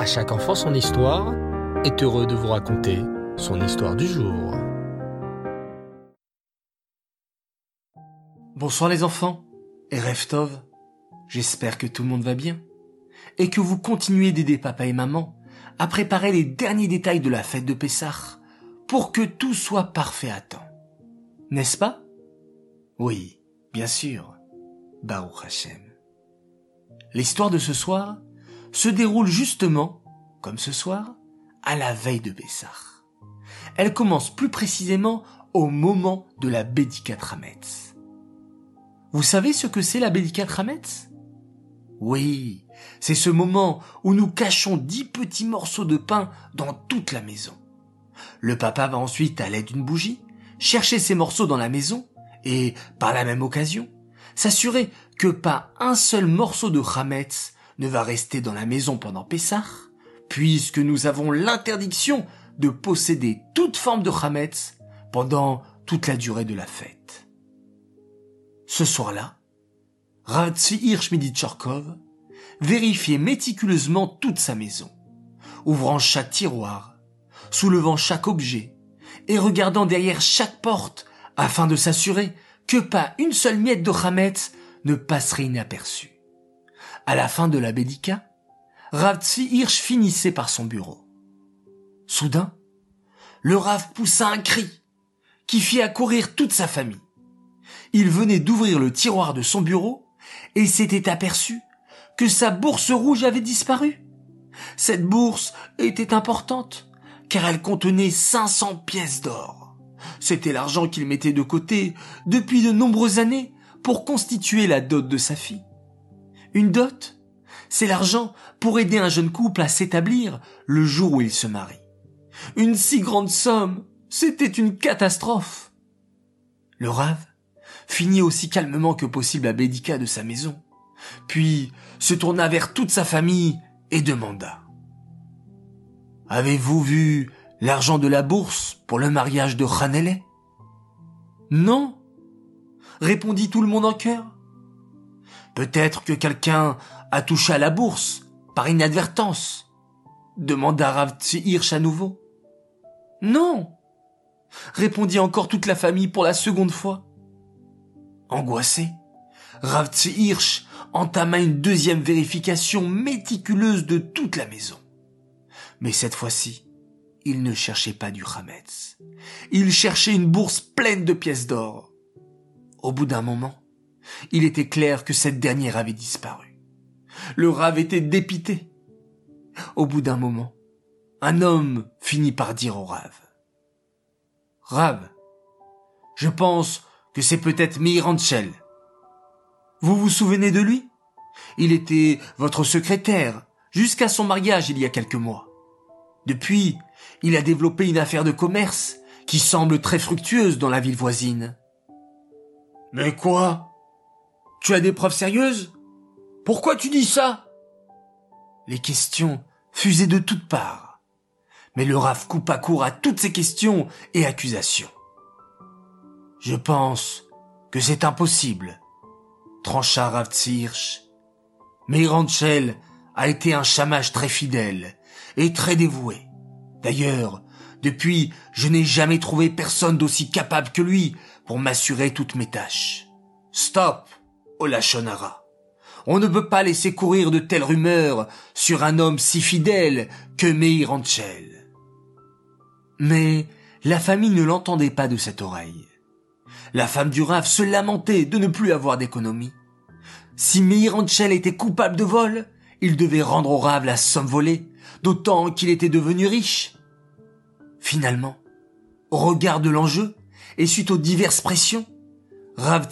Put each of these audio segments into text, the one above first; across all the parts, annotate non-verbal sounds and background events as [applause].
À chaque enfant son histoire est heureux de vous raconter son histoire du jour. Bonsoir les enfants et Reftov. J'espère que tout le monde va bien et que vous continuez d'aider papa et maman à préparer les derniers détails de la fête de Pessah pour que tout soit parfait à temps. N'est-ce pas? Oui, bien sûr. Baruch Hashem. L'histoire de ce soir se déroule justement, comme ce soir, à la veille de Pessah. Elle commence plus précisément au moment de la Bédikat Hametz. Vous savez ce que c'est la Bédikat Hametz? Oui, c'est ce moment où nous cachons dix petits morceaux de pain dans toute la maison. Le papa va ensuite, à l'aide d'une bougie, chercher ces morceaux dans la maison et, par la même occasion, s'assurer que pas un seul morceau de Hametz ne va rester dans la maison pendant Pessah, puisque nous avons l'interdiction de posséder toute forme de Hametz pendant toute la durée de la fête. Ce soir-là, Rav Hirsch vérifiait méticuleusement toute sa maison, ouvrant chaque tiroir, soulevant chaque objet et regardant derrière chaque porte afin de s'assurer que pas une seule miette de Hametz ne passerait inaperçue. À la fin de la Bédika, Rav Hirsch finissait par son bureau. Soudain, le Rav poussa un cri qui fit accourir toute sa famille. Il venait d'ouvrir le tiroir de son bureau et s'était aperçu que sa bourse rouge avait disparu. Cette bourse était importante car elle contenait 500 pièces d'or. C'était l'argent qu'il mettait de côté depuis de nombreuses années pour constituer la dot de sa fille. Une dot, c'est l'argent pour aider un jeune couple à s'établir le jour où il se marie. Une si grande somme, c'était une catastrophe. Le rave finit aussi calmement que possible la bédica de sa maison, puis se tourna vers toute sa famille et demanda. Avez-vous vu l'argent de la bourse pour le mariage de Hanele Non, répondit tout le monde en chœur. Peut-être que quelqu'un a touché à la bourse par inadvertance, demanda Rav Hirsch à nouveau. Non, répondit encore toute la famille pour la seconde fois. Angoissé, Rav Hirsch entama une deuxième vérification méticuleuse de toute la maison. Mais cette fois-ci, il ne cherchait pas du Hametz. Il cherchait une bourse pleine de pièces d'or. Au bout d'un moment, il était clair que cette dernière avait disparu. Le rave était dépité. Au bout d'un moment, un homme finit par dire au rave. Rave, je pense que c'est peut-être Miranchel. Vous vous souvenez de lui? Il était votre secrétaire jusqu'à son mariage il y a quelques mois. Depuis, il a développé une affaire de commerce qui semble très fructueuse dans la ville voisine. Mais quoi? Tu as des preuves sérieuses? Pourquoi tu dis ça? Les questions fusaient de toutes parts. Mais le RAF coupa court à toutes ces questions et accusations. Je pense que c'est impossible, trancha Rav. Mais Ranchel a été un chamage très fidèle et très dévoué. D'ailleurs, depuis, je n'ai jamais trouvé personne d'aussi capable que lui pour m'assurer toutes mes tâches. Stop, Olachonara. On ne peut pas laisser courir de telles rumeurs sur un homme si fidèle que Meir Mais la famille ne l'entendait pas de cette oreille. La femme du Rav se lamentait de ne plus avoir d'économie. Si Meir était coupable de vol, il devait rendre au Rav la somme volée, d'autant qu'il était devenu riche. Finalement, au regard de l'enjeu, et suite aux diverses pressions, Rav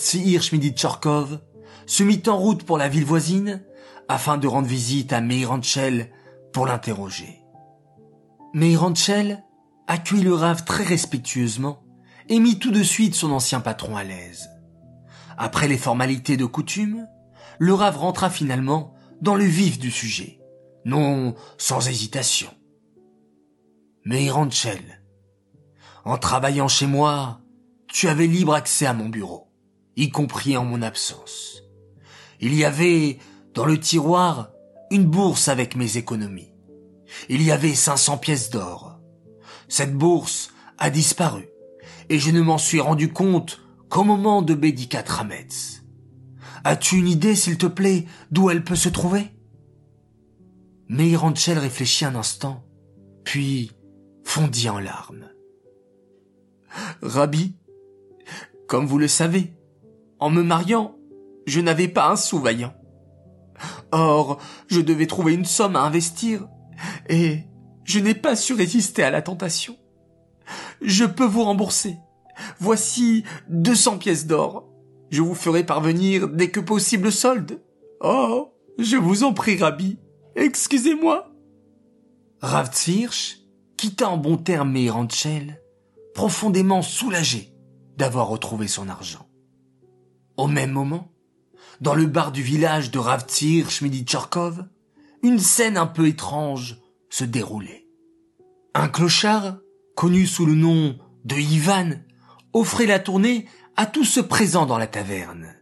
se mit en route pour la ville voisine afin de rendre visite à Meiranchel pour l'interroger. Meiranchel accueillit le Rav très respectueusement et mit tout de suite son ancien patron à l'aise. Après les formalités de coutume, le Rav rentra finalement dans le vif du sujet, non sans hésitation. Meiranchel, en travaillant chez moi, tu avais libre accès à mon bureau, y compris en mon absence. Il y avait, dans le tiroir, une bourse avec mes économies. il y avait 500 pièces d'or. Cette bourse a disparu et je ne m'en suis rendu compte qu'au moment de Bédicat Rametz. As-tu une idée, s'il te plaît, d'où elle peut se trouver? Meiranchel réfléchit un instant, puis fondit en larmes. Rabbi, comme vous le savez, en me mariant, je n'avais pas un sou vaillant. Or, je devais trouver une somme à investir, et je n'ai pas su résister à la tentation. Je peux vous rembourser. Voici 200 pièces d'or. Je vous ferai parvenir dès que possible solde. Oh, je vous en prie, Rabbi. Excusez-moi. Rav quitta en bon terme Ranchel, profondément soulagé d'avoir retrouvé son argent. Au même moment, dans le bar du village de Ravtsir Tchorkov, une scène un peu étrange se déroulait. Un clochard, connu sous le nom de Ivan, offrait la tournée à tous ceux présents dans la taverne.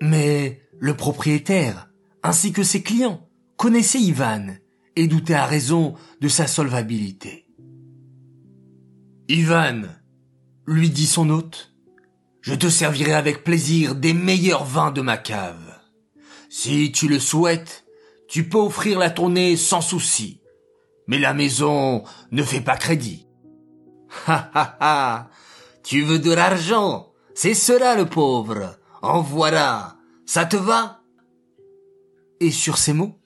Mais le propriétaire, ainsi que ses clients, connaissaient Ivan et doutaient à raison de sa solvabilité. Ivan, lui dit son hôte, je te servirai avec plaisir des meilleurs vins de ma cave. Si tu le souhaites, tu peux offrir la tournée sans souci. Mais la maison ne fait pas crédit. [laughs] Ha ha ha. Tu veux de l'argent? C'est cela le pauvre. En voilà. Ça te va? Et sur ces mots,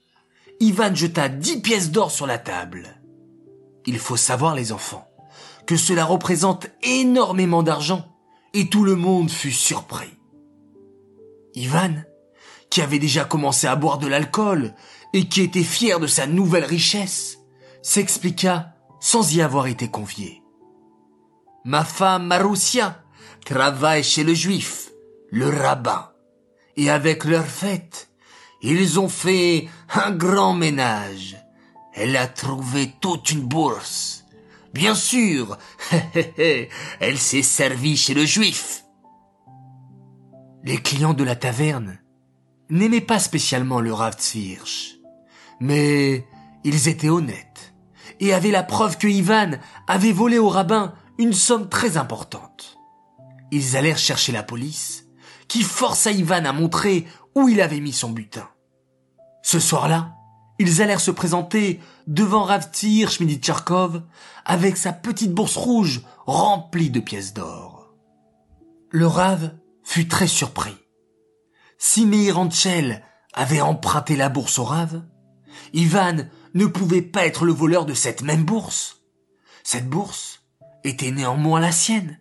Ivan jeta dix pièces d'or sur la table. Il faut savoir, les enfants, que cela représente énormément d'argent et tout le monde fut surpris. Ivan, qui avait déjà commencé à boire de l'alcool et qui était fier de sa nouvelle richesse, s'expliqua sans y avoir été convié. Ma femme Maroussia travaille chez le juif, le rabbin, et avec leur fête, ils ont fait un grand ménage. Elle a trouvé toute une bourse Bien sûr, [laughs] elle s'est servie chez le juif. Les clients de la taverne n'aimaient pas spécialement le Rav mais ils étaient honnêtes et avaient la preuve que Ivan avait volé au rabbin une somme très importante. Ils allèrent chercher la police, qui força Ivan à montrer où il avait mis son butin. Ce soir-là, ils allèrent se présenter devant Ravtir Schmiditcharkov avec sa petite bourse rouge remplie de pièces d'or. Le Rav fut très surpris. Si Meir avait emprunté la bourse au Rav, Ivan ne pouvait pas être le voleur de cette même bourse. Cette bourse était néanmoins la sienne.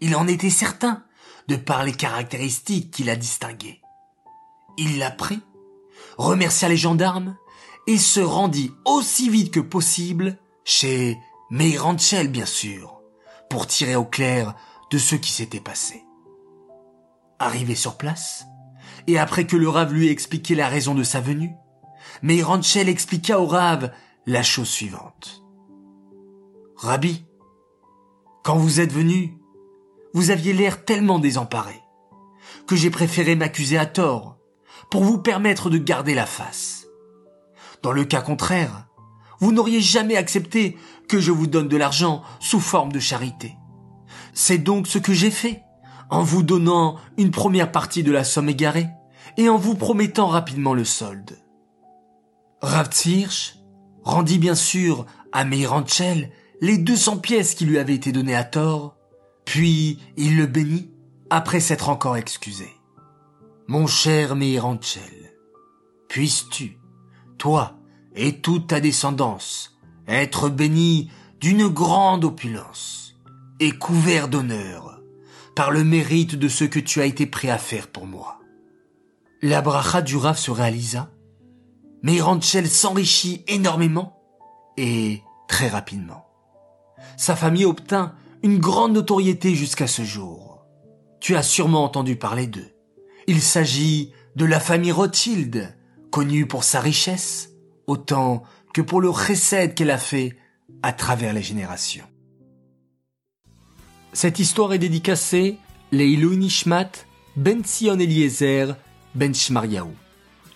Il en était certain, de par les caractéristiques qui la distinguaient. Il la prit, remercia les gendarmes et se rendit aussi vite que possible chez Meiranchel, bien sûr, pour tirer au clair de ce qui s'était passé. Arrivé sur place, et après que le Rave lui ait expliqué la raison de sa venue, Meiranchel expliqua au Rave la chose suivante. Rabbi, quand vous êtes venu, vous aviez l'air tellement désemparé que j'ai préféré m'accuser à tort pour vous permettre de garder la face. Dans le cas contraire, vous n'auriez jamais accepté que je vous donne de l'argent sous forme de charité. C'est donc ce que j'ai fait, en vous donnant une première partie de la somme égarée et en vous promettant rapidement le solde. Ravtsirch rendit bien sûr à Meiranchel les 200 pièces qui lui avaient été données à tort, puis il le bénit après s'être encore excusé. Mon cher Meiranchel, puisses-tu, toi et toute ta descendance, être béni d'une grande opulence et couvert d'honneur par le mérite de ce que tu as été prêt à faire pour moi. La bracha du Rav se réalisa, mais Ranchel s'enrichit énormément et très rapidement. Sa famille obtint une grande notoriété jusqu'à ce jour. Tu as sûrement entendu parler d'eux. Il s'agit de la famille Rothschild, connue pour sa richesse, autant que pour le chesed qu'elle a fait à travers les générations. Cette histoire est dédicacée les Nishmat Ben Sion Eliezer Ben Shmariaou.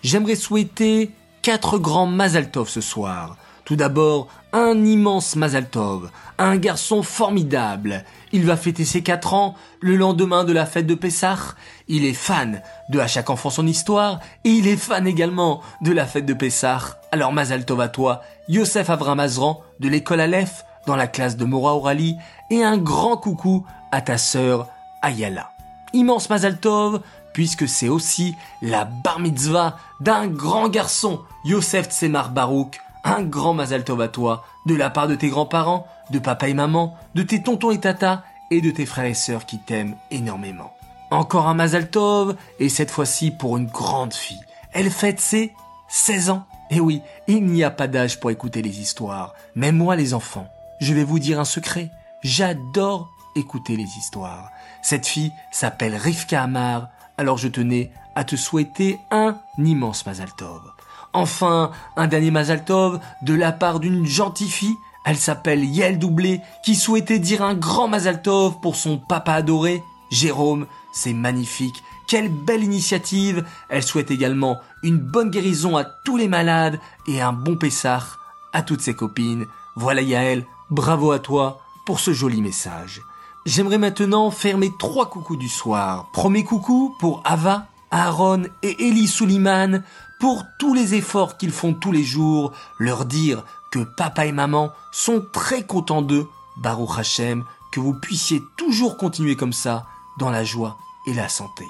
J'aimerais souhaiter quatre grands Mazaltov ce soir, Tout d'abord, un immense Mazal Tov, un garçon formidable. Il va fêter ses quatre ans le lendemain de la fête de Pessah. Il est fan de À chaque enfant son histoire et il est fan également de la fête de Pessah. Alors Mazal Tov à toi, Yosef Avram Azran de l'école Aleph dans la classe de Mora Orali et un grand coucou à ta sœur Ayala. Immense Mazal Tov puisque c'est aussi la bar mitzvah d'un grand garçon, Yosef Tsemar Barouk, un grand Mazal Tov à toi, de la part de tes grands-parents, de papa et maman, de tes tontons et tata, et de tes frères et sœurs qui t'aiment énormément. Encore un Mazal Tov, et cette fois-ci pour une grande fille. Elle fête ses 16 ans. Et oui, il n'y a pas d'âge pour écouter les histoires. Même moi les enfants, je vais vous dire un secret. J'adore écouter les histoires. Cette fille s'appelle Rivka Amar, alors je tenais à te souhaiter un immense Mazal Tov. Enfin, un dernier Mazal Tov de la part d'une gentille fille. Elle s'appelle Yael Doublé, qui souhaitait dire un grand Mazal Tov pour son papa adoré, Jérôme. C'est magnifique. Quelle belle initiative. Elle souhaite également une bonne guérison à tous les malades et un bon Pessah à toutes ses copines. Voilà Yael, bravo à toi pour ce joli message. J'aimerais maintenant faire mes trois coucous du soir. Premier coucou pour Ava, Aaron et Eli Suliman pour tous les efforts qu'ils font tous les jours, leur dire que papa et maman sont très contents d'eux, Baruch Hashem, que vous puissiez toujours continuer comme ça, dans la joie et la santé.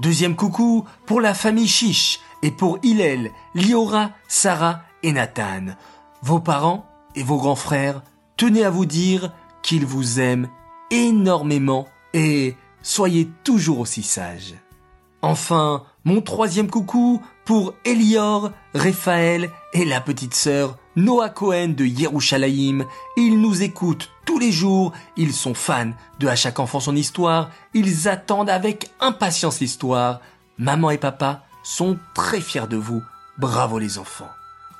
Deuxième coucou pour la famille Chiche et pour Hillel, Liora, Sarah et Nathan. Vos parents et vos grands frères tenaient à vous dire qu'ils vous aiment énormément et soyez toujours aussi sages. Enfin, mon troisième coucou pour Elior, Raphaël et la petite sœur Noah Cohen de Yerushalayim. Ils nous écoutent tous les jours, ils sont fans de À chaque enfant son histoire, ils attendent avec impatience l'histoire. Maman et papa sont très fiers de vous. Bravo les enfants.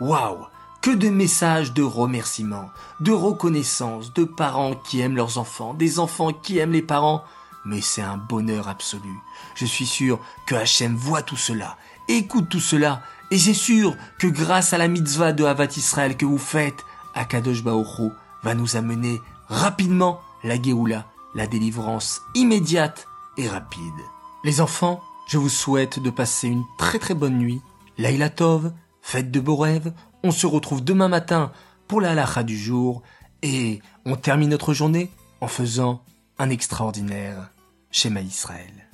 Waouh que de messages de remerciements, de reconnaissance, de parents qui aiment leurs enfants, des enfants qui aiment les parents mais c'est un bonheur absolu. Je suis sûr que Hachem voit tout cela, écoute tout cela, et j'ai sûr que grâce à la mitzvah de Havat Israël que vous faites, Akadosh Baoru va nous amener rapidement la Géoula, la délivrance immédiate et rapide. Les enfants, je vous souhaite de passer une très très bonne nuit. Laila Tov, faites de beaux rêves. On se retrouve demain matin pour la halakha du jour et on termine notre journée en faisant un extraordinaire schéma Israël.